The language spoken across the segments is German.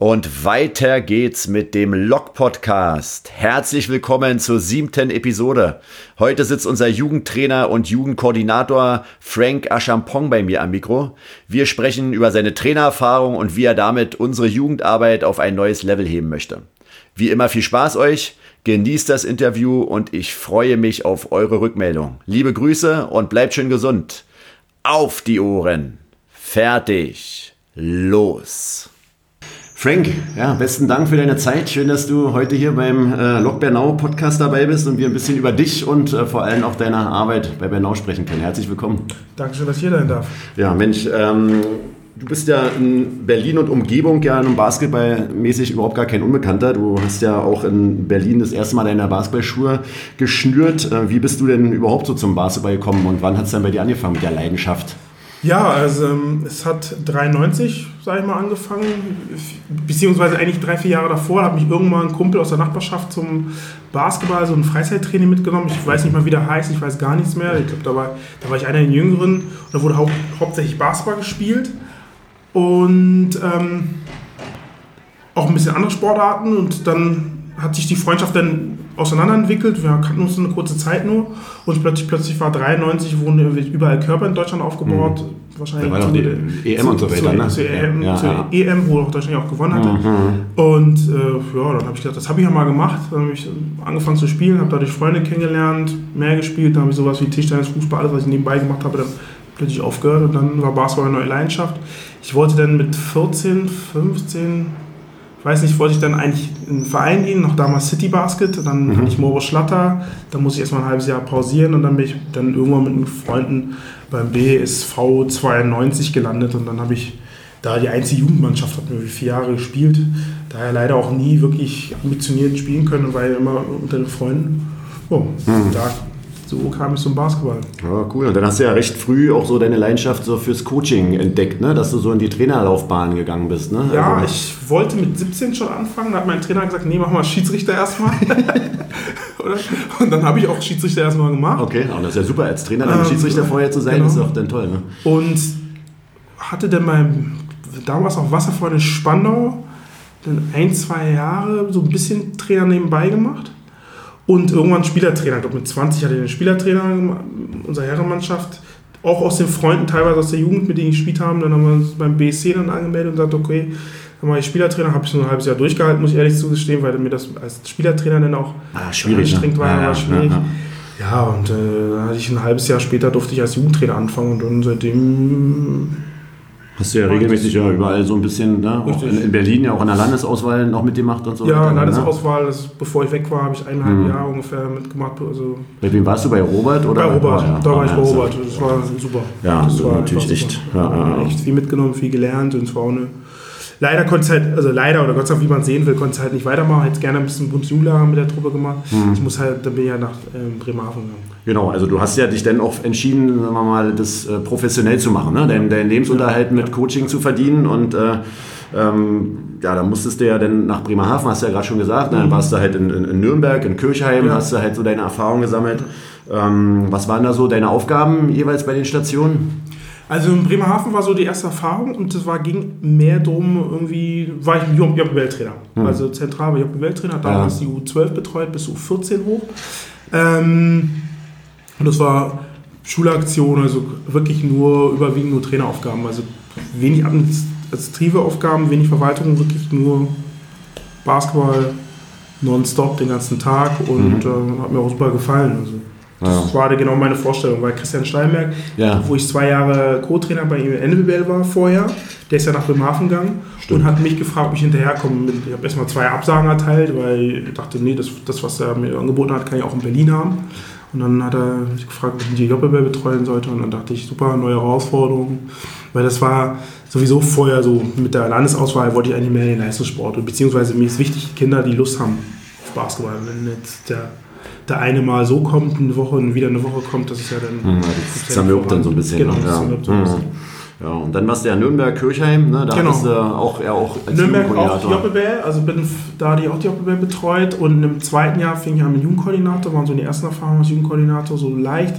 Und weiter geht's mit dem Log Podcast. Herzlich willkommen zur siebten Episode. Heute sitzt unser Jugendtrainer und Jugendkoordinator Frank Achampong bei mir am Mikro. Wir sprechen über seine Trainererfahrung und wie er damit unsere Jugendarbeit auf ein neues Level heben möchte. Wie immer viel Spaß euch, genießt das Interview und ich freue mich auf eure Rückmeldung. Liebe Grüße und bleibt schön gesund. Auf die Ohren. Fertig. Los. Frank, ja, besten Dank für deine Zeit. Schön, dass du heute hier beim äh, Lok Bernau Podcast dabei bist und wir ein bisschen über dich und äh, vor allem auch deine Arbeit bei Bernau sprechen können. Herzlich willkommen. Dankeschön, dass ich hier sein darf. Ja, Mensch, ähm, du bist ja in Berlin und Umgebung ja im Basketballmäßig überhaupt gar kein Unbekannter. Du hast ja auch in Berlin das erste Mal deine Basketballschuhe geschnürt. Äh, wie bist du denn überhaupt so zum Basketball gekommen und wann hat es dann bei dir angefangen mit der Leidenschaft? Ja, also ähm, es hat 93, sage ich mal, angefangen, beziehungsweise eigentlich drei, vier Jahre davor hat mich irgendwann ein Kumpel aus der Nachbarschaft zum Basketball, so ein Freizeittraining mitgenommen. Ich weiß nicht mal, wie der heißt, ich weiß gar nichts mehr. Ich glaube, da war, da war ich einer der Jüngeren und da wurde hau hauptsächlich Basketball gespielt und ähm, auch ein bisschen andere Sportarten und dann hat sich die Freundschaft dann auseinanderentwickelt. Wir kannten uns eine kurze Zeit nur und plötzlich, plötzlich war 93, wurden überall Körper in Deutschland aufgebaut. Mhm. Wahrscheinlich da war die EM und so weiter, ne? Zur EM, ja, zur ja. EM, wo auch Deutschland auch gewonnen hatte. Mhm. Und äh, ja, dann habe ich gedacht, das habe ich ja mal gemacht. Dann habe ich angefangen zu spielen, habe dadurch Freunde kennengelernt, mehr gespielt. Dann habe ich sowas wie Tischtennis, Fußball, alles, was ich nebenbei gemacht habe, dann plötzlich aufgehört und dann war Basketball eine neue Leidenschaft. Ich wollte dann mit 14, 15, ich weiß nicht, wollte ich dann eigentlich in einen Verein gehen, noch damals City Basket, dann mhm. ich Moritz Schlatter, dann muss ich erstmal ein halbes Jahr pausieren und dann bin ich dann irgendwann mit Freunden beim BSV 92 gelandet und dann habe ich da die einzige Jugendmannschaft, hat mir vier Jahre gespielt, daher leider auch nie wirklich ambitioniert spielen können, weil immer unter den Freunden. Oh, mhm. da so kam ich zum Basketball. Ja, cool. Und dann hast du ja recht früh auch so deine Leidenschaft so fürs Coaching entdeckt, ne? dass du so in die Trainerlaufbahn gegangen bist. Ne? Ja, also, ich wollte mit 17 schon anfangen. Da hat mein Trainer gesagt, nee, mach mal Schiedsrichter erstmal. und dann habe ich auch Schiedsrichter erstmal gemacht. Okay, und das ist ja super, als Trainer dann ähm, Schiedsrichter vorher zu sein, genau. ist auch dann toll. Ne? Und hatte dann beim, damals auch Wasserfreunde Spandau, dann ein, zwei Jahre so ein bisschen Trainer nebenbei gemacht und irgendwann Spielertrainer. Ich glaube, mit 20 hatte ich einen Spielertrainer, unsere Herrenmannschaft. Auch aus den Freunden, teilweise aus der Jugend, mit denen ich gespielt habe. Dann haben wir uns beim BSC dann angemeldet und gesagt, okay, dann war ich Spielertrainer, habe ich so ein halbes Jahr durchgehalten, muss ich ehrlich zugestehen, weil mir das als Spielertrainer dann auch ah, schwierig, anstrengend ne? war, ja, war schwierig. Ja, ja. ja und äh, dann hatte ich ein halbes Jahr später durfte ich als Jugendtrainer anfangen und dann seitdem Hast du ja regelmäßig ja überall so ein bisschen, ne? in, in, Berlin ja auch an der Landesauswahl noch mitgemacht und so. Ja, weiter, ne? Landesauswahl, das, bevor ich weg war, habe ich eineinhalb mhm. Jahre ungefähr mitgemacht. Also bei wem warst du, bei Robert? Oder? Bei Robert, ja, da war ich bei Robert. Das war super. Ja, das war natürlich echt. Ja, echt viel mitgenommen, viel gelernt und es war auch eine Leider konnte es halt, also leider oder Gott sei Dank, wie man sehen will, konnte es halt nicht weitermachen. Hätte gerne ein bisschen Bundesjugendlager mit der Truppe gemacht. Mhm. Ich muss halt, dann bin ich ja nach ähm, Bremerhaven gegangen. Genau, also du hast ja dich dann auch entschieden, sagen wir mal, das äh, professionell zu machen, ne? deinen, deinen Lebensunterhalt mit Coaching zu verdienen und äh, ähm, ja, da musstest du ja dann nach Bremerhaven, hast du ja gerade schon gesagt, ne? dann mhm. warst du halt in, in, in Nürnberg, in Kirchheim, ja. hast du halt so deine Erfahrungen gesammelt. Ähm, was waren da so deine Aufgaben jeweils bei den Stationen? Also in Bremerhaven war so die erste Erfahrung und es war, ging mehr darum, irgendwie, war ich Job-Welttrainer. Hm. Also zentral war Job-Welttrainer, damals ja. die U12 betreut bis U14 hoch. Ähm, und das war Schulaktion, also wirklich nur, überwiegend nur Traineraufgaben. Also wenig administrative Aufgaben, wenig Verwaltung, wirklich nur Basketball nonstop den ganzen Tag und mhm. äh, hat mir auch super gefallen. Also das ja. war genau meine Vorstellung, weil Christian Steinberg, ja. wo ich zwei Jahre Co-Trainer bei ihm in NWL war vorher, der ist ja nach Bremerhaven gegangen Stimmt. und hat mich gefragt, ob ich hinterherkomme. Ich habe erstmal zwei Absagen erteilt, weil ich dachte, nee, das, das, was er mir angeboten hat, kann ich auch in Berlin haben. Und dann hat er mich gefragt, ob ich die JBL betreuen sollte. Und dann dachte ich, super, neue Herausforderung. Weil das war sowieso vorher so, mit der Landesauswahl wollte ich eigentlich mehr in den Leistungssport. Beziehungsweise mir ist wichtig, Kinder, die Lust haben auf Basketball. Wenn jetzt der der eine mal so kommt, eine Woche und wieder eine Woche kommt, das ist ja dann. Mhm, das zermürbt dann so ein bisschen. Genau, das ja. zermürbt so ein bisschen. Ja, und dann warst du ja Nürnberg-Kirchheim, ne? da Genau. hattest du auch, ja, auch als Nürnberg auch die. Jobbebell, also bin da die auch die Jobbebell betreut und im zweiten Jahr fing ich an mit Jugendkoordinator, waren so die ersten Erfahrungen als Jugendkoordinator, so leicht,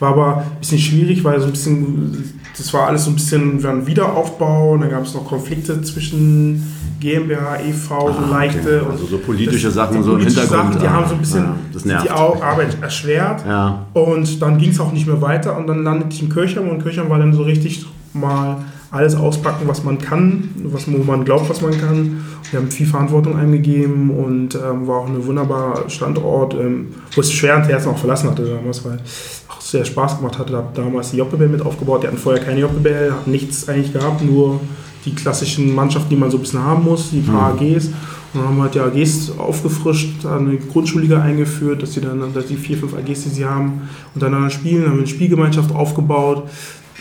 war aber ein bisschen schwierig, weil so ein bisschen, das war alles so ein bisschen war ein Wiederaufbau und dann gab es noch Konflikte zwischen GmbH, EV, so Ah, okay. leichte und Also so politische das- Sachen so im Hintergrund. Sachen, die ah, haben so ein bisschen ja, die Arbeit erschwert. Ja, Und dann ging es auch nicht mehr weiter und dann landete ich in Kirchheim und Kirchheim war dann so richtig mal alles auspacken, was man kann, was wo man glaubt, was man kann. Wir haben viel Verantwortung eingegeben und ähm, war auch ein wunderbarer Standort, ähm, wo es schwer ins Herzen auch verlassen hatte damals, weil auch sehr Spaß gemacht hatte. Da hab damals die Jobbebell mit aufgebaut. Die hatten vorher keine Jobbebell, hatten nichts eigentlich gehabt, nur die klassischen Mannschaften, die man so ein bisschen haben muss, die paar AGs. Und dann haben wir halt die AGs aufgefrischt, eine Grundschulliga eingeführt, dass sie dann, dass die vier, fünf AGs, die sie haben, untereinander spielen, haben eine Spielgemeinschaft aufgebaut,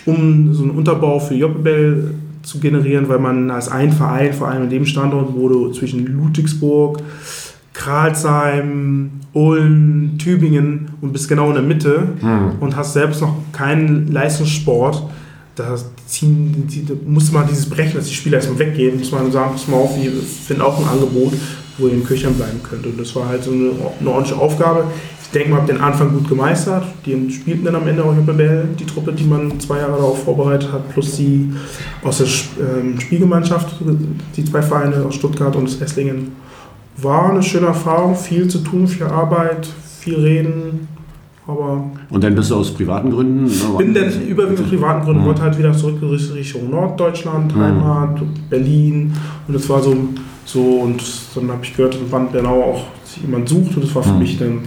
um so einen Unterbau für Jobbebell zu generieren, weil man als ein Verein, vor allem in dem Standort, wurde zwischen Ludwigsburg, Kralsheim, Ulm, Tübingen und bist genau in der Mitte und hast selbst noch keinen Leistungssport. Da, ziehen, die, da muss man dieses Brechen, dass die Spieler erstmal weggehen, muss man sagen, pass mal auf, wir finden auch ein Angebot, wo ihr in Kirchheim bleiben könnt. Und das war halt so eine, eine ordentliche Aufgabe. Ich denke, man hat den Anfang gut gemeistert. Die spielten dann am Ende auch Jobbebell, die Truppe, die man zwei Jahre darauf vorbereitet hat, plus die aus der ähm, Spielgemeinschaft, die zwei Vereine aus Stuttgart und Esslingen. War eine schöne Erfahrung, viel zu tun, viel Arbeit, viel reden, aber und dann bist du aus privaten Gründen. ne, bin dann überwiegend aus privaten Gründen, Mhm. wollte halt wieder zurück Richtung Norddeutschland, Heimat, Berlin und das war so, so und dann habe ich gehört, wann Bernau auch jemand sucht und das war für Mhm. mich dann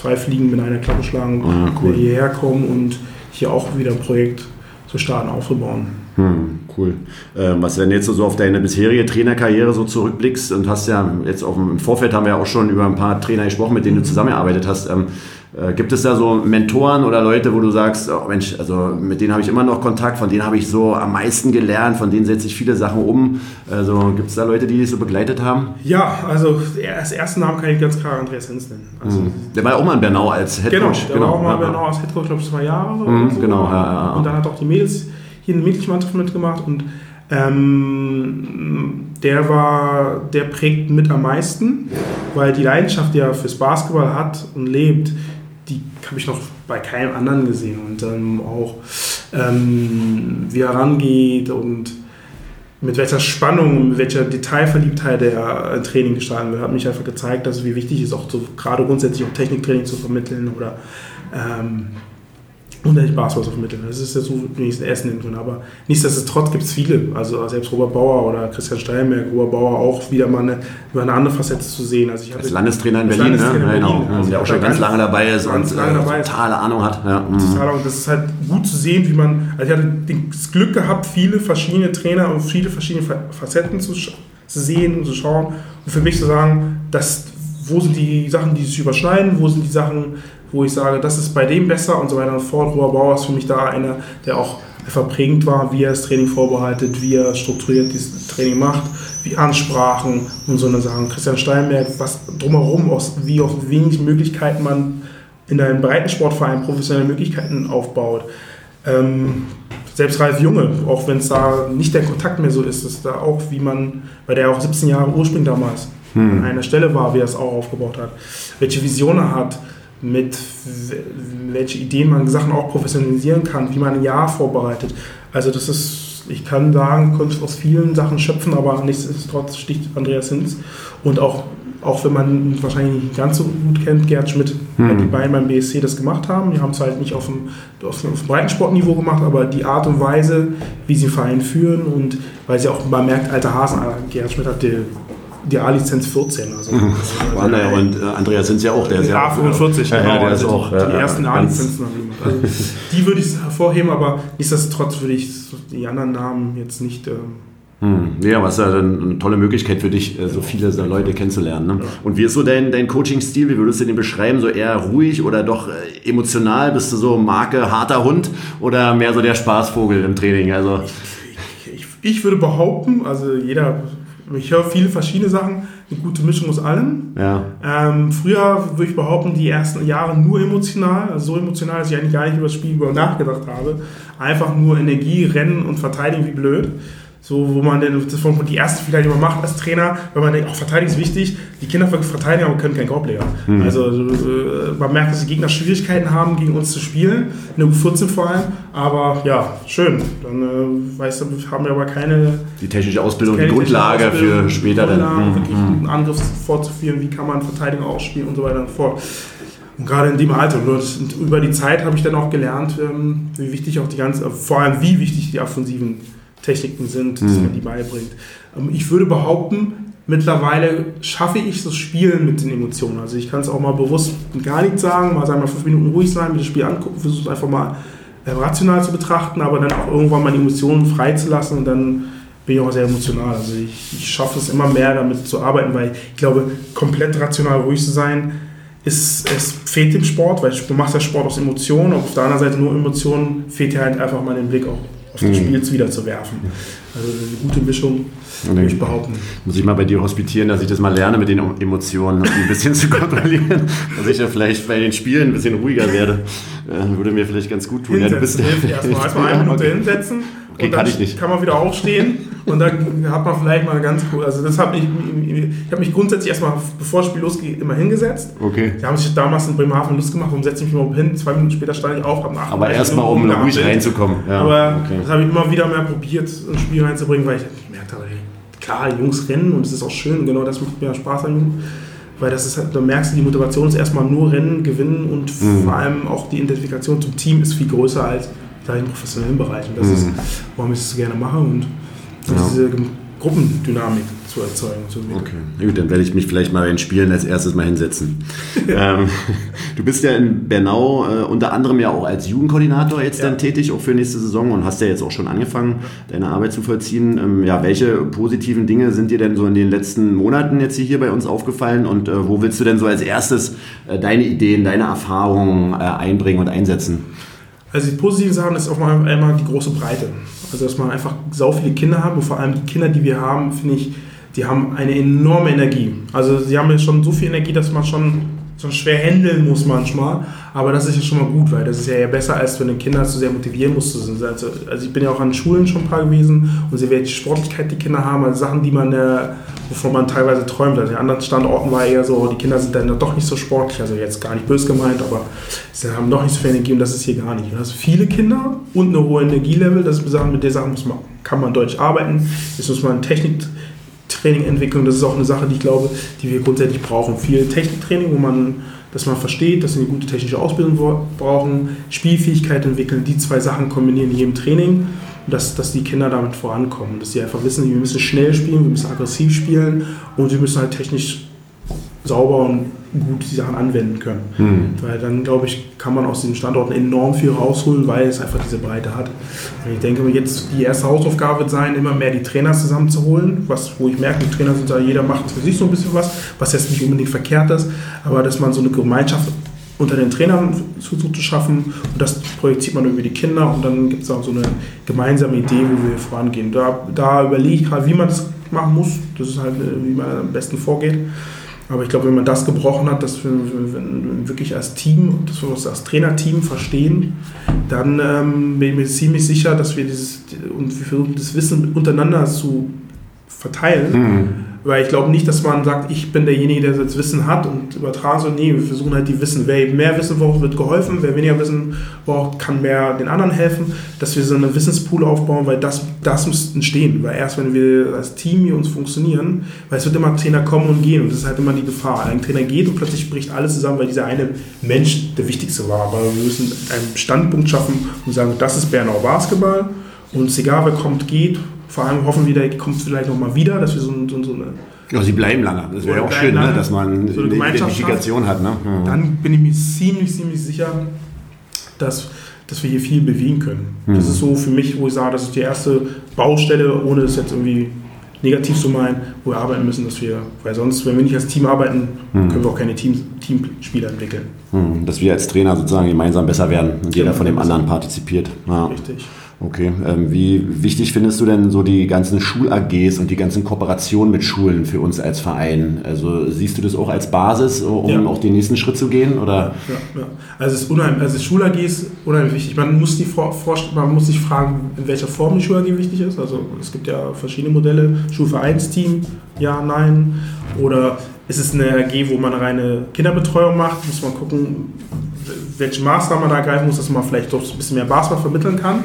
zwei Fliegen mit einer Klappe schlagen, Ah, cool. hierher kommen und hier auch wieder ein Projekt zu starten, aufzubauen. Hm, cool. Ähm, was wenn du jetzt so auf deine bisherige Trainerkarriere so zurückblickst und hast ja jetzt auf dem, im Vorfeld haben wir ja auch schon über ein paar Trainer gesprochen, mit denen du zusammengearbeitet hast. Ähm, äh, gibt es da so Mentoren oder Leute, wo du sagst, oh Mensch, also mit denen habe ich immer noch Kontakt, von denen habe ich so am meisten gelernt, von denen setze ich viele Sachen um. Also gibt es da Leute, die dich so begleitet haben? Ja, also als ersten Namen kann ich ganz klar Andreas Hinz nennen. Also, Der war ja auch mal in Bernau als Head Genau, der war auch mal ja, Bernau als Headcoach, glaube ich, zwei Jahre. Mhm, so. genau, ja, ja. Und dann hat auch die Mädels hier eine Mädchenmannschaft mitgemacht und ähm, der war, der prägt mit am meisten, weil die Leidenschaft, die er fürs Basketball hat und lebt, habe ich noch bei keinem anderen gesehen. Und ähm, auch ähm, wie er rangeht und mit welcher Spannung, mit welcher Detailverliebtheit er ein Training gestalten will, hat mich einfach gezeigt, dass es wie wichtig ist, auch so, gerade grundsätzlich auch Techniktraining zu vermitteln oder ähm, unterschiedlich Basketball zu vermitteln. Das ist ja so wie ich es erst nennen kann. Aber nichtsdestotrotz gibt es viele. Also selbst Robert Bauer oder Christian Steinberg, Robert Bauer auch wieder mal eine, über eine andere Facette zu sehen. Also ich Als Landestrainer in Berlin, Landestrainer ne? in genau. Berlin. Also der auch ich schon ganz ganz- lange dabei ist und lange äh, dabei ist. totale Ahnung hat. Ja. mhm. total, und das ist halt gut zu sehen, wie man, also ich hatte das Glück gehabt, viele verschiedene Trainer und viele verschiedene Fa- Facetten zu, zu sehen und zu schauen und für mich zu sagen, dass, wo sind die Sachen, die sich überschneiden, wo sind die Sachen, wo ich sage, das ist bei dem besser und so weiter und fort. Robert Bauer ist für mich da einer, der auch einfach prägend war, wie er das Training vorbereitet, wie er strukturiert dieses Training macht, wie Ansprachen und so eine Sachen. Christian Steinberg, was drumherum, aus, wie auf wenig Möglichkeiten man in einem Breitensportverein professionelle Möglichkeiten aufbaut. Ähm, selbst Ralf Junge, auch wenn es da nicht der Kontakt mehr so ist, ist da auch, wie man, weil der auch 17 Jahre Ursprung damals an einer Stelle war, wie er es auch aufgebaut hat, welche Vision er hat, mit w- welche Ideen man Sachen auch professionalisieren kann, wie man ein Jahr vorbereitet. Also das ist, ich kann sagen, konnte aus vielen Sachen schöpfen, aber nichtsdestotrotz sticht Andreas Hinz und auch auch wenn man wahrscheinlich nicht ganz so gut kennt, Gerd Schmidt, weil die beiden beim BSC das gemacht haben. Die haben es halt nicht auf dem, auf dem Breitensportniveau gemacht, aber die Art und Weise, wie sie den Verein führen und weil sie auch, man merkt, alte Hasen, Gerd Schmidt hat die, die A-Lizenz 14. Also, War der, und äh, Andreas sind ja auch, der ist ja. A45, ja, ja, der ist also auch. die, ja, die ja, ersten A-Lizenzen haben gemacht. Also, die würde ich hervorheben, aber nichtsdestotrotz würde ich die anderen Namen jetzt nicht. Ähm, Hm. Ja, was ja dann eine tolle Möglichkeit für dich, äh, so viele so Leute kennenzulernen. Ne? Und wie ist so dein, dein Coaching-Stil? Wie würdest du den beschreiben? So eher ruhig oder doch äh, emotional? Bist du so Marke harter Hund oder mehr so der Spaßvogel im Training? Also, ich, ich würde behaupten, also jeder Ich höre viele verschiedene Sachen, eine gute Mischung aus allem. Ja. Ähm, früher würde ich behaupten, die ersten Jahre nur emotional, also so emotional, dass ich eigentlich gar nicht über das Spiel über nachgedacht habe. Einfach nur Energie, Rennen und Verteidigen wie blöd. So, wo man denn, das von die erste Fehler, die man macht als Trainer, wenn man denkt, auch Verteidigung ist wichtig, die Kinder verteidigen, aber können kein Korbleger. Mhm. Also äh, man merkt, dass die Gegner Schwierigkeiten haben, gegen uns zu spielen, in der U14 vor allem, aber ja, schön. Dann äh, weißt du, haben wir aber keine... Die technische Ausbildung, die Grundlage Ausbildung, für später dann. Mhm. Wirklich mhm. einen Angriff fortzuführen, wie kann man Verteidigung ausspielen und so weiter und so fort. Und gerade in dem Alter. Und über die Zeit habe ich dann auch gelernt, ähm, wie wichtig auch die ganze, vor allem wie wichtig die Offensiven Techniken sind, dass mhm. man die beibringt. Ähm, ich würde behaupten, mittlerweile schaffe ich das Spielen mit den Emotionen. Also ich kann es auch mal bewusst gar nicht sagen, mal sagen, mal fünf Minuten ruhig sein, mir das Spiel angucken, versuche einfach mal äh, rational zu betrachten, aber dann auch irgendwann meine Emotionen freizulassen und dann bin ich auch sehr emotional. Also ich, ich schaffe es immer mehr damit zu arbeiten, weil ich glaube, komplett rational ruhig zu sein, ist, es fehlt dem Sport, weil du machst ja Sport aus Emotionen, und auf der anderen Seite nur Emotionen, fehlt dir halt einfach mal den Blick auch das mhm. Spiel jetzt wieder zu werfen. Also eine gute Mischung, würde ich behaupten. Muss ich mal bei dir hospitieren, dass ich das mal lerne, mit den Emotionen ein bisschen zu kontrollieren. dass ich ja vielleicht bei den Spielen ein bisschen ruhiger werde. Äh, würde mir vielleicht ganz gut tun. Hinsetzen, ja, du bist hilft erstmal. Erstmal eine Minute hinsetzen. Okay, und dann kann ich nicht. kann man wieder aufstehen und dann hat man vielleicht mal ganz cool. Also das habe ich, ich habe mich grundsätzlich erstmal, bevor das Spiel losgeht, immer hingesetzt. Okay. Die haben sich damals in Bremerhaven Lust gemacht, warum setze ich mich mal hin? Zwei Minuten später stand ich auf, habe nach. Aber erstmal, um ruhig reinzukommen. Ja, Aber okay. das habe ich immer wieder mehr probiert, ins Spiel reinzubringen, weil ich gemerkt habe, klar, Jungs rennen und es ist auch schön, genau das macht mir Spaß an Jungen. Weil das ist halt, da merkst du, die Motivation ist erstmal nur Rennen, Gewinnen und mhm. vor allem auch die Identifikation zum Team ist viel größer als da im professionellen Bereich. Und das mhm. ist, warum ich so gerne mache und ja. diese Gruppendynamik zu erzeugen. Zu okay, gut, dann werde ich mich vielleicht mal in Spielen als erstes mal hinsetzen. ähm, du bist ja in Bernau äh, unter anderem ja auch als Jugendkoordinator jetzt ja. dann tätig, auch für nächste Saison und hast ja jetzt auch schon angefangen, deine Arbeit zu vollziehen. Ähm, ja, welche positiven Dinge sind dir denn so in den letzten Monaten jetzt hier bei uns aufgefallen und äh, wo willst du denn so als erstes äh, deine Ideen, deine Erfahrungen äh, einbringen und einsetzen? Also die positiven Sachen ist mal einmal die große Breite. Also dass man einfach sau viele Kinder hat und vor allem die Kinder, die wir haben, finde ich, die haben eine enorme Energie. Also sie haben ja schon so viel Energie, dass man schon so schwer handeln muss manchmal. Aber das ist ja schon mal gut, weil das ist ja besser, als wenn du Kinder zu sehr motivieren musst. Also, also ich bin ja auch an Schulen schon ein paar gewesen und sie welche Sportlichkeit die Kinder haben, also Sachen, die man, äh, wovon man teilweise träumt. Also an anderen Standorten war eher so, die Kinder sind dann doch nicht so sportlich, also jetzt gar nicht böse gemeint, aber sie haben doch nicht so viel Energie und das ist hier gar nicht. Du hast viele Kinder und eine hohe Energielevel, das ist mit der Sachen muss man, kann man deutlich arbeiten. Jetzt muss man Technik Training entwickeln. Das ist auch eine Sache, die ich glaube, die wir grundsätzlich brauchen. Viel Techniktraining, wo man, dass man versteht, dass sie eine gute technische Ausbildung brauchen, Spielfähigkeit entwickeln, die zwei Sachen kombinieren in jedem Training, dass, dass die Kinder damit vorankommen, dass sie einfach wissen, wir müssen schnell spielen, wir müssen aggressiv spielen und wir müssen halt technisch sauber und gut die Sachen anwenden können. Mhm. Weil dann, glaube ich, kann man aus den Standorten enorm viel rausholen, weil es einfach diese Breite hat. Und ich denke, jetzt die erste Hausaufgabe wird sein, immer mehr die Trainer zusammenzuholen, was, wo ich merke, die Trainer sind da, jeder macht für sich so ein bisschen was, was jetzt nicht unbedingt verkehrt ist, aber dass man so eine Gemeinschaft unter den Trainern zu, zu schaffen und das projiziert man über die Kinder und dann gibt es auch so eine gemeinsame Idee, wo wir vorangehen. Da, da überlege ich gerade, wie man das machen muss. Das ist halt, wie man am besten vorgeht. Aber ich glaube, wenn man das gebrochen hat, dass wir, wir wirklich als Team, dass wir uns als Trainerteam verstehen, dann ähm, bin ich mir ziemlich sicher, dass wir dieses und wir versuchen das Wissen untereinander zu verteilen. Mhm. Weil ich glaube nicht, dass man sagt, ich bin derjenige, der das Wissen hat und übertragen soll. Nee, wir versuchen halt die Wissen. Wer mehr Wissen braucht, wird geholfen. Wer weniger Wissen braucht, kann mehr den anderen helfen. Dass wir so eine Wissenspool aufbauen, weil das, das muss entstehen. Weil erst wenn wir als Team hier uns funktionieren, weil es wird immer Trainer kommen und gehen und das ist halt immer die Gefahr. Ein Trainer geht und plötzlich bricht alles zusammen, weil dieser eine Mensch der wichtigste war. Aber wir müssen einen Standpunkt schaffen und sagen, das ist Bernau Basketball und egal, wer kommt, geht vor allem hoffen wir, der kommt vielleicht nochmal wieder, dass wir so, so, so eine. Ja, sie bleiben lange. Das wäre ja auch schön, ne? dass man so eine, eine Identifikation hat. Ne? Ja. Dann bin ich mir ziemlich, ziemlich sicher, dass, dass wir hier viel bewegen können. Mhm. Das ist so für mich, wo ich sage, das ist die erste Baustelle, ohne es jetzt irgendwie negativ zu meinen, wo wir arbeiten müssen, dass wir, weil sonst, wenn wir nicht als Team arbeiten, mhm. können wir auch keine Team, Teamspieler entwickeln. Mhm. Dass wir als Trainer sozusagen gemeinsam besser werden und jeder von dem anderen partizipiert. Ja. Richtig. Okay, ähm, wie wichtig findest du denn so die ganzen Schul-AGs und die ganzen Kooperationen mit Schulen für uns als Verein? Also siehst du das auch als Basis, um ja. auch den nächsten Schritt zu gehen? Oder? Ja, ja. Also es ist unheimlich, also Schul-AG ist unheimlich wichtig. Man muss, die man muss sich fragen, in welcher Form die Schul-AG wichtig ist. Also es gibt ja verschiedene Modelle. Schulvereinsteam, ja, nein. Oder ist es eine AG, wo man reine Kinderbetreuung macht? Muss man gucken, welche Maßnahmen man da ergreifen muss, dass man vielleicht doch ein bisschen mehr Basketball vermitteln kann.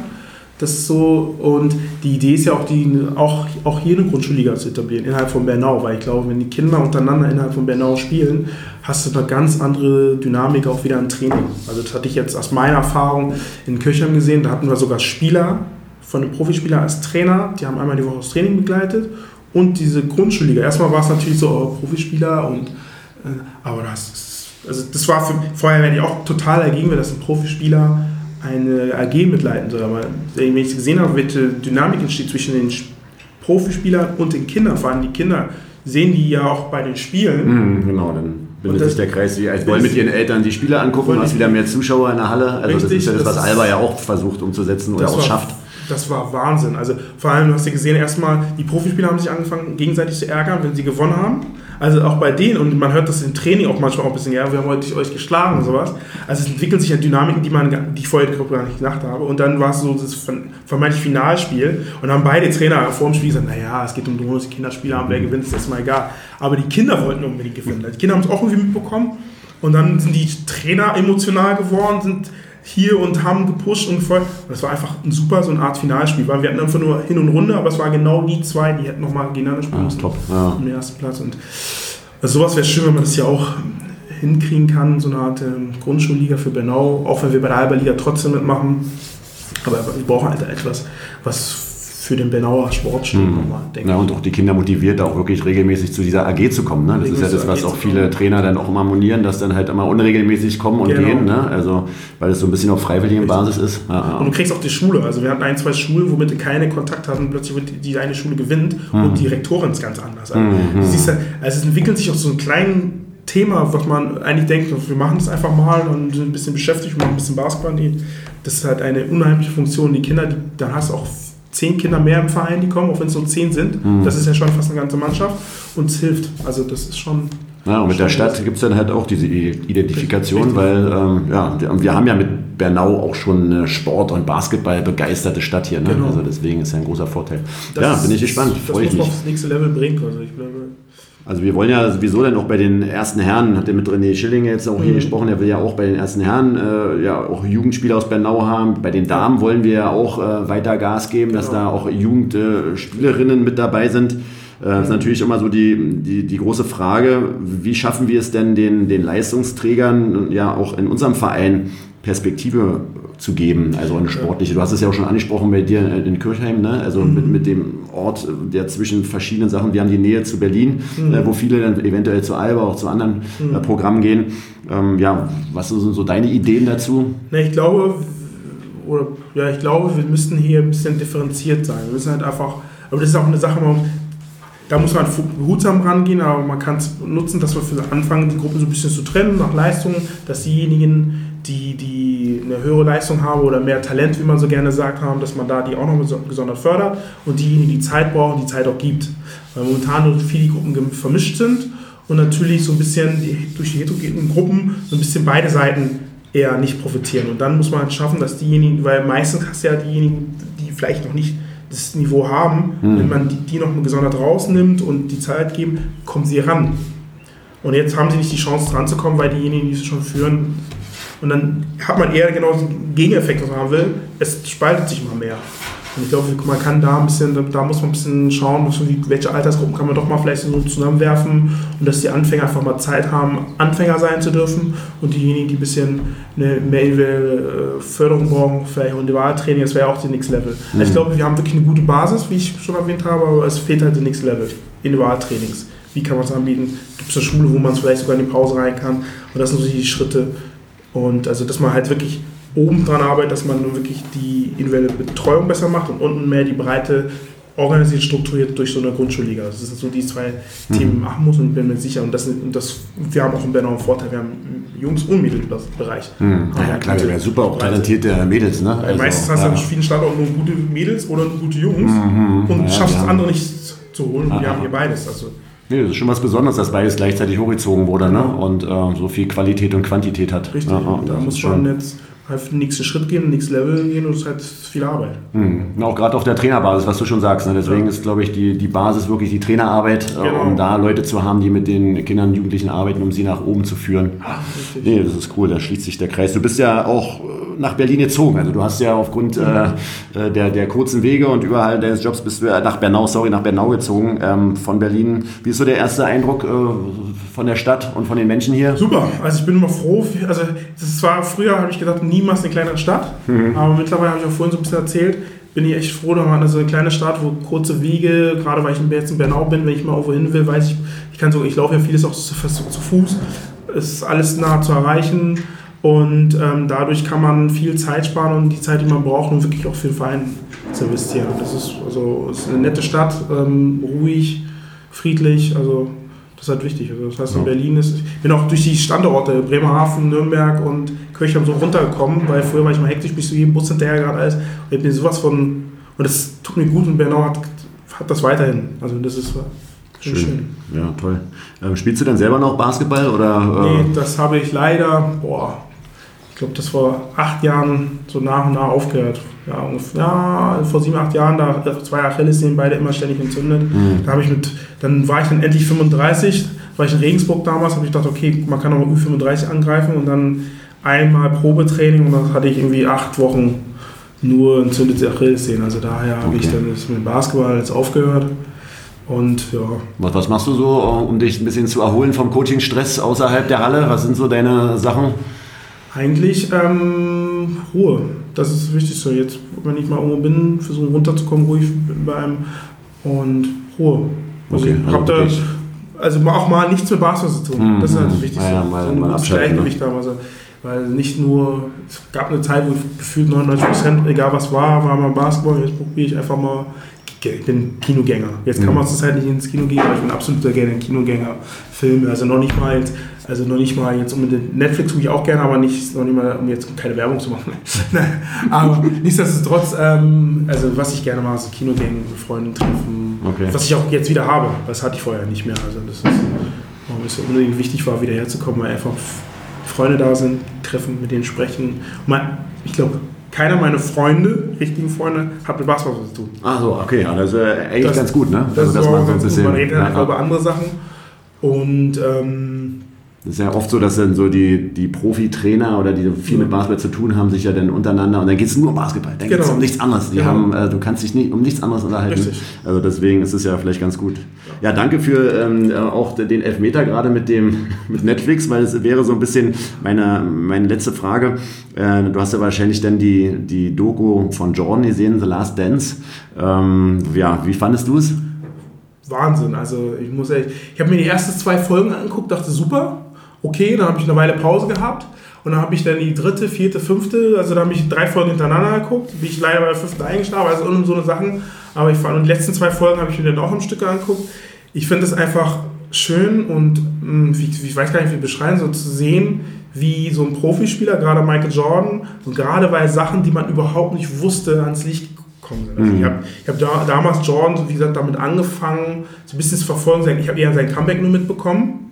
Das ist so, und die Idee ist ja auch, die, auch, auch hier eine Grundschulliga zu etablieren, innerhalb von Bernau, weil ich glaube, wenn die Kinder untereinander innerhalb von Bernau spielen, hast du eine ganz andere Dynamik auch wieder im Training. Also das hatte ich jetzt aus meiner Erfahrung in Kirchheim gesehen, da hatten wir sogar Spieler von den Profispielern als Trainer, die haben einmal die Woche das Training begleitet und diese Grundschulliga. Erstmal war es natürlich so oh, Profispieler und äh, aber das also das war für, vorher wäre ich auch total dagegen, wenn das ein Profispieler eine AG mitleiten soll. Aber wenn ich gesehen habe, welche Dynamik entsteht zwischen den Profispielern und den Kindern, vor allem die Kinder, sehen die ja auch bei den Spielen. Mhm, genau, dann bildet sich der Kreis, wie als wollen mit ihren Eltern die Spiele angucken, hast wieder mehr Zuschauer in der Halle. Also richtig, das ist ja das, was Alba ja auch versucht umzusetzen oder auch war, schafft. Das war Wahnsinn. Also vor allem, du hast ja gesehen, erstmal, die Profispieler haben sich angefangen, gegenseitig zu ärgern, wenn sie gewonnen haben. Also auch bei denen, und man hört das im Training auch manchmal auch ein bisschen, ja, wir haben heute euch geschlagen und sowas. Also es entwickeln sich ja Dynamiken, die, man, die ich vorher gar nicht gedacht habe. Und dann war es so das vermeintlich Finalspiel und dann haben beide Trainer vor dem Spiel gesagt, naja, es geht um die Kinderspiele haben, wer mhm. gewinnt, ist erstmal egal. Aber die Kinder wollten unbedingt gewinnen. Die Kinder haben es auch irgendwie mitbekommen. Und dann sind die Trainer emotional geworden, sind hier und haben gepusht und gefreut. Und das war einfach ein super, so eine Art Finalspiel. Weil wir hatten einfach nur Hin- und Runde, aber es waren genau die zwei, die hätten nochmal gegeneinander spielen müssen. Top, ja. Den ersten Platz. Und also sowas wäre schön, wenn man das ja auch hinkriegen kann, so eine Art ähm, Grundschulliga für Bernau, auch wenn wir bei der Halberliga trotzdem mitmachen. Aber wir brauchen halt etwas, was für den Benauer Sport stehen. Mhm. Mal, ja, und auch die Kinder motiviert, auch wirklich regelmäßig zu dieser AG zu kommen. Ne? Das ist ja das, was auch viele Trainer dann auch immer monieren, dass dann halt immer unregelmäßig kommen und genau. gehen. Ne? Also, weil es so ein bisschen auf freiwilligen Basis ist. Ja, ja. Und du kriegst auch die Schule. Also wir hatten ein, zwei Schulen, womit du keine Kontakt hatten, plötzlich wird die eine Schule gewinnt mhm. und die Rektorin ist ganz anders. Also, mhm. siehst, also es entwickelt sich auch so ein kleinen Thema, was man eigentlich denkt, wir machen das einfach mal und sind ein bisschen beschäftigt, machen ein bisschen Basketball. Das ist halt eine unheimliche Funktion. Die Kinder, die, da hast du auch zehn Kinder mehr im Verein, die kommen, auch wenn es nur zehn sind. Mhm. Das ist ja schon fast eine ganze Mannschaft und es hilft. Also das ist schon. Ja, und mit der Stadt gibt es dann halt auch diese Identifikation, weil ähm, ja, wir haben ja mit Bernau auch schon eine Sport- und Basketball begeisterte Stadt hier. Ne? Genau. Also deswegen ist ja ein großer Vorteil. Das ja, bin ich gespannt. Freue ich mich. Das muss aufs nächste Level bringen. Also ich glaube, also wir wollen ja sowieso dann auch bei den ersten Herren, hat er mit René Schilling jetzt auch mhm. hier gesprochen, er will ja auch bei den ersten Herren äh, ja auch Jugendspieler aus Bernau haben. Bei den Damen wollen wir ja auch äh, weiter Gas geben, dass genau. da auch Jugendspielerinnen äh, mit dabei sind. Äh, das ist mhm. natürlich immer so die, die, die große Frage, wie schaffen wir es denn den, den Leistungsträgern ja auch in unserem Verein Perspektive zu geben, also eine sportliche. Du hast es ja auch schon angesprochen bei dir in Kirchheim, ne? also mhm. mit, mit dem Ort, der zwischen verschiedenen Sachen, wir haben die Nähe zu Berlin, mhm. äh, wo viele dann eventuell zu Alba, auch zu anderen mhm. äh, Programmen gehen. Ähm, ja, was sind so deine Ideen dazu? Na, ich glaube, oder, ja, ich glaube, wir müssten hier ein bisschen differenziert sein. Wir müssen halt einfach, aber das ist auch eine Sache, da muss man behutsam rangehen, aber man kann es nutzen, dass wir für anfangen, die Gruppen so ein bisschen zu trennen nach Leistungen, dass diejenigen, die, die eine höhere Leistung haben oder mehr Talent, wie man so gerne sagt haben, dass man da die auch noch gesondert fördert und diejenigen, die Zeit brauchen, die Zeit auch gibt. Weil momentan viele Gruppen vermischt sind und natürlich so ein bisschen durch die heterogenen Gruppen so ein bisschen beide Seiten eher nicht profitieren. Und dann muss man halt schaffen, dass diejenigen, weil meistens hast du ja diejenigen, die vielleicht noch nicht das Niveau haben, mhm. wenn man die, die noch gesondert rausnimmt und die Zeit geben, kommen sie ran. Und jetzt haben sie nicht die Chance dran zu kommen, weil diejenigen, die es schon führen, und dann hat man eher genau den Gegeneffekt, was man haben will. Es spaltet sich immer mehr. Und ich glaube, man kann da ein bisschen, da muss man ein bisschen schauen, welche Altersgruppen kann man doch mal vielleicht so zusammenwerfen und dass die Anfänger einfach mal Zeit haben, Anfänger sein zu dürfen und diejenigen, die ein bisschen eine mehr Förderung brauchen, vielleicht Individualtraining, das wäre auch die Next Level. Mhm. Also ich glaube, wir haben wirklich eine gute Basis, wie ich schon erwähnt habe, aber es fehlt halt der Next Level, Individualtrainings. Wie kann man es anbieten? Gibt es eine Schule, wo man es vielleicht sogar in die Pause rein kann? Und das sind so die Schritte, und also, dass man halt wirklich oben dran arbeitet, dass man wirklich die individuelle Betreuung besser macht und unten mehr die breite organisiert, strukturiert durch so eine Grundschulliga. Das sind so die zwei mhm. Themen machen muss und bin mir sicher. Und das, und das, wir haben auch in Bernau einen Vorteil, wir haben Jungs- und Mädelsbereich. Mhm. Ja, ja, klar, wir haben super auch talentierte Mädels. Ne? Also, meistens hast du ja. an vielen Standorten nur gute Mädels oder nur gute Jungs mhm. und ja, schaffst das andere nicht zu holen. Wir haben hier beides. Also, Nee, das ist schon was Besonderes, dass beides gleichzeitig hochgezogen wurde ne? und äh, so viel Qualität und Quantität hat. Richtig, ja, da muss man jetzt halt den nächsten Schritt gehen, nächsten Level gehen und es ist halt viel Arbeit. Mhm. Auch gerade auf der Trainerbasis, was du schon sagst. Ne? Deswegen ja. ist, glaube ich, die, die Basis wirklich die Trainerarbeit, äh, genau. um da Leute zu haben, die mit den Kindern und Jugendlichen arbeiten, um sie nach oben zu führen. Ach, nee, das ist cool, da schließt sich der Kreis. Du bist ja auch äh, nach Berlin gezogen. Also du hast ja aufgrund äh, äh, der, der kurzen Wege und überall deines Jobs bist du ja nach Bernau, sorry, nach Bernau gezogen ähm, von Berlin. Wie ist so der erste Eindruck äh, von der Stadt und von den Menschen hier? Super, also ich bin immer froh. Also das war früher, habe ich gedacht, niemals eine kleinere Stadt. Mhm. Aber mittlerweile habe ich auch vorhin so ein bisschen erzählt, bin ich echt froh, da war eine so eine kleine Stadt, wo kurze Wege, gerade weil ich jetzt in Bernau bin, wenn ich mal irgendwo hin will, weiß ich, ich kann so, ich laufe ja vieles auch zu, zu Fuß. Es ist alles nah zu erreichen und ähm, dadurch kann man viel Zeit sparen und die Zeit, die man braucht, um wirklich auch für den Verein zu investieren. Das ist, also, ist eine nette Stadt, ähm, ruhig, friedlich. Also das ist halt wichtig. Also das heißt, in Berlin ist, ich bin auch durch die Standorte, Bremerhaven, Nürnberg und Kirchheim so runtergekommen, weil früher war ich mal hektisch, bis zu jedem Bus hinterher gerade alles. Und ich bin sowas von, und das tut mir gut und Bernau hat, hat das weiterhin. Also das ist schön. schön. Ja, toll. Ähm, spielst du denn selber noch Basketball? Oder, äh? Nee, das habe ich leider, boah, glaube, das vor acht Jahren so nach und nach aufgehört ja, ja, vor sieben, acht Jahren, da zwei Achillessehnen beide immer ständig entzündet. Mhm. Da habe ich mit, dann war ich dann endlich 35, war ich in Regensburg damals, habe ich gedacht, okay, man kann auch mit Ü35 angreifen und dann einmal Probetraining und dann hatte ich irgendwie acht Wochen nur entzündete Achillessehnen. Also daher habe ich dann mit dem Basketball jetzt aufgehört. Und ja. Was, was machst du so, um dich ein bisschen zu erholen vom Coaching-Stress außerhalb der Halle? Was sind so deine Sachen? Eigentlich ähm, Ruhe. Das ist das Wichtigste. Jetzt, wenn ich mal irgendwo bin, versuchen runterzukommen, ruhig bei einem und Ruhe. Also okay, also, da, also auch mal nichts mit Basketball zu tun. Mhm. Das ist halt das Wichtigste. Ja, mal, so mal Gleichgewicht ne? haben. Also, weil nicht nur, es gab eine Zeit, wo gefühlt 99 Prozent, egal was war, war mal Basketball. Jetzt probiere ich einfach mal ich bin Kinogänger. Jetzt kann mhm. man zurzeit nicht ins Kino gehen, aber ich bin absolut gerne Kinogänger. Filme, also noch nicht mal jetzt, also noch nicht mal jetzt unbedingt Netflix gucke ich auch gerne, aber nicht, noch nicht mal, um jetzt keine Werbung zu machen. aber nichtsdestotrotz, ähm, also was ich gerne mache, ist Kinogänge, mit Freunden treffen, okay. was ich auch jetzt wieder habe. Das hatte ich vorher nicht mehr. Also das ist, warum es unbedingt wichtig war, wieder herzukommen, weil einfach Freunde da sind, treffen, mit denen sprechen. Man, ich glaube, keiner meiner Freunde, richtigen Freunde, hat mit Basketball zu tun. Ach so, okay, ja, das ist äh, eigentlich das, ganz gut, ne? Das also, dass man, so ein bisschen, man redet einfach über andere Sachen. Und ähm, das ist ja oft so, dass dann so die, die Profi-Trainer oder die viel mit Basketball zu tun haben, sich ja dann untereinander und dann geht es nur um Basketball. Dann genau. geht es um nichts anderes. Die genau. haben, äh, du kannst dich nicht um nichts anderes unterhalten. Richtig. Also deswegen ist es ja vielleicht ganz gut. Ja, danke für ähm, auch den Elfmeter gerade mit dem mit Netflix, weil es wäre so ein bisschen meine, meine letzte Frage. Äh, du hast ja wahrscheinlich dann die, die Doku von Jordan gesehen, The Last Dance. Ähm, ja, wie fandest du es? Wahnsinn. Also ich muss ehrlich, ich habe mir die ersten zwei Folgen angeguckt, dachte super okay, dann habe ich eine Weile Pause gehabt und dann habe ich dann die dritte, vierte, fünfte, also da habe ich drei Folgen hintereinander geguckt, bin ich leider bei der fünften eingeschlafen, also und so eine Sachen, aber ich fand, und die letzten zwei Folgen habe ich mir dann auch im Stück angeguckt. Ich finde es einfach schön und hm, wie, ich weiß gar nicht, wie beschreiben, so zu sehen, wie so ein Profispieler, gerade Michael Jordan, so gerade bei Sachen, die man überhaupt nicht wusste, ans Licht gekommen sind. Also mhm. Ich habe hab da, damals Jordan, wie gesagt, damit angefangen, so ein bisschen zu verfolgen. Ich habe eher sein Comeback nur mitbekommen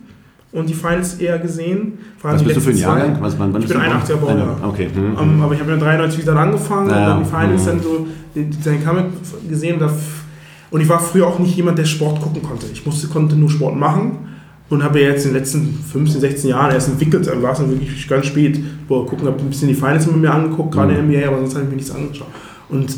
und die Finals eher gesehen. Was bist du für ein Jahrgang? Was, wann, wann ich bin 81er Baujahr. Okay. Mhm. Um, ähm, aber ich habe ja 93 wieder angefangen ja. und dann die Finals mhm. dann so sein Comic gesehen. Und ich war früher auch nicht jemand, der Sport gucken konnte. Ich musste, konnte nur Sport machen und habe jetzt in den letzten 15, 16 Jahren erst entwickelt. Dann war es dann wirklich ganz spät. Boah, gucken, habe ein bisschen die Finals mit mir angeguckt, gerade mhm. NBA, aber sonst habe ich mir nichts angeschaut. Und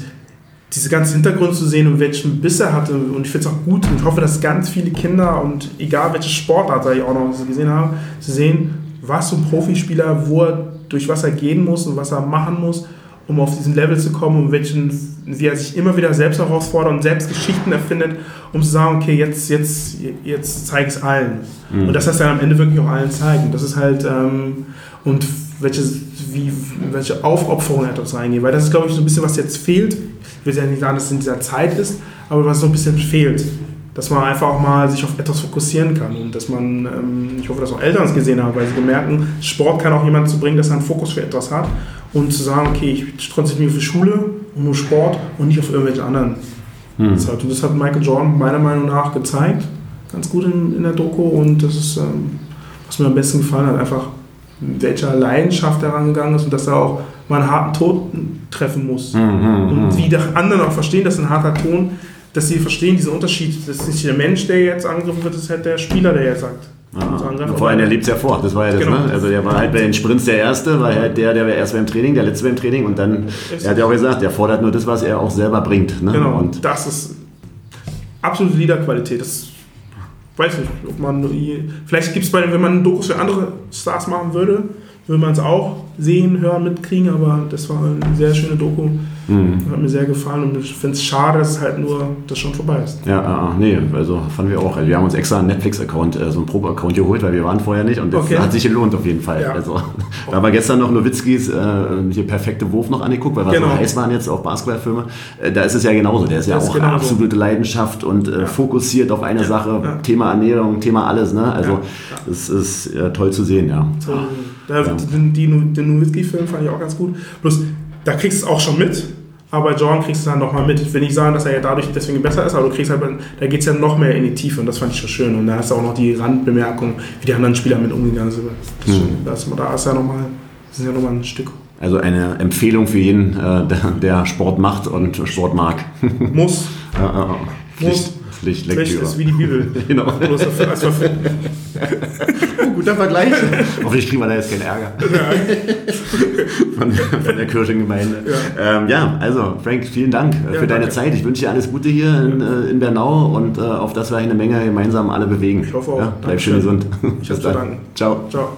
diese ganze Hintergrund zu sehen und welchen Biss er hatte. Und ich finde es auch gut und hoffe, dass ganz viele Kinder und egal welche Sportart ich auch noch gesehen habe, zu sehen, was so ein Profispieler, wo er, durch was er gehen muss und was er machen muss, um auf diesen Level zu kommen und welchen, wie er sich immer wieder selbst herausfordert und selbst Geschichten erfindet, um zu sagen, okay, jetzt, jetzt, jetzt zeige ich es allen. Mhm. Und das heißt dann am Ende wirklich auch allen zeigen. Das ist halt, ähm, und welche, wie, welche Aufopferung er daraus reingeht. Weil das ist, glaube ich, so ein bisschen, was jetzt fehlt. Ich will ja nicht sagen, dass es in dieser Zeit ist, aber was so ein bisschen fehlt. Dass man einfach auch mal sich auf etwas fokussieren kann und dass man, ähm, ich hoffe, dass auch Eltern es gesehen haben, weil sie merken, Sport kann auch jemanden zu bringen, dass er einen Fokus für etwas hat und zu sagen, okay, ich konzentriere mich auf Schule und nur Sport und nicht auf irgendwelche anderen. Hm. Und das hat Michael Jordan meiner Meinung nach gezeigt, ganz gut in, in der Doku und das ist, ähm, was mir am besten gefallen hat, einfach mit welcher Leidenschaft er rangegangen ist und dass er auch mal einen harten Tod treffen muss. Mhm, und hm. wie die anderen auch verstehen, dass ein harter Ton dass sie verstehen diesen Unterschied. Das ist nicht der Mensch, der jetzt angegriffen wird, das ist halt der Spieler, der jetzt sagt. Ja, vor allem, der lebt es ja vor, das war ja das, genau. ne? Also der war halt bei den Sprints der Erste, war halt der, der war erst beim Training, der Letzte beim Training und dann, er hat ja auch gesagt, der fordert nur das, was er auch selber bringt. Ne? Genau, und das ist absolute Liederqualität. Das weiß nicht, ob man, vielleicht gibt es bei, wenn man Dokus für andere Stars machen würde, würde man es auch sehen, hören, mitkriegen, aber das war eine sehr schöne Doku. Mhm. Hat mir sehr gefallen und ich finde es schade, dass es halt nur das schon vorbei ist. Ja, äh, nee, also fanden wir auch. Wir haben uns extra einen Netflix-Account, äh, so einen Probe-Account geholt, weil wir waren vorher nicht und das okay. hat sich gelohnt auf jeden Fall. Ja. Also, da haben wir gestern noch Nowitzkis äh, hier perfekte Wurf noch angeguckt, weil wir genau. so heiß waren jetzt auf Basketballfilme. Äh, da ist es ja genauso. Der ist ja das auch genau absolute so. Leidenschaft und äh, ja. fokussiert auf eine ja. Sache. Thema Ernährung, Thema alles. Ne? Also das ist äh, toll zu sehen, ja. So, da, den, den Nowitzki-Film fand ich auch ganz gut. Bloß, da kriegst du es auch schon mit aber bei Jordan kriegst du es dann nochmal mit. Ich will nicht sagen, dass er ja dadurch deswegen besser ist, aber du kriegst halt, da geht es ja noch mehr in die Tiefe und das fand ich schon schön. Und da hast du auch noch die Randbemerkung, wie die anderen Spieler mit umgegangen sind. Das, mhm. das, da ist ja nochmal, ja nochmal ein Stück. Also eine Empfehlung für jeden, äh, der, Sport macht und Sport mag. Muss. ja. Muss. Pflichtlektüre. Pflicht ist wie die Bibel. genau. Guter Vergleich. Hoffentlich kriegen wir da jetzt keinen Ärger. von, von, der Kirchengemeinde. Ja. Ähm, ja, also Frank, vielen Dank äh, ja, für deine Zeit. Ich wünsche dir alles Gute hier in, äh, in Bernau und äh, auf das wir eine Menge gemeinsam alle bewegen. Ich hoffe auch. Ja, bleib schön gesund. Ich Bis dann. Ciao. Ciao.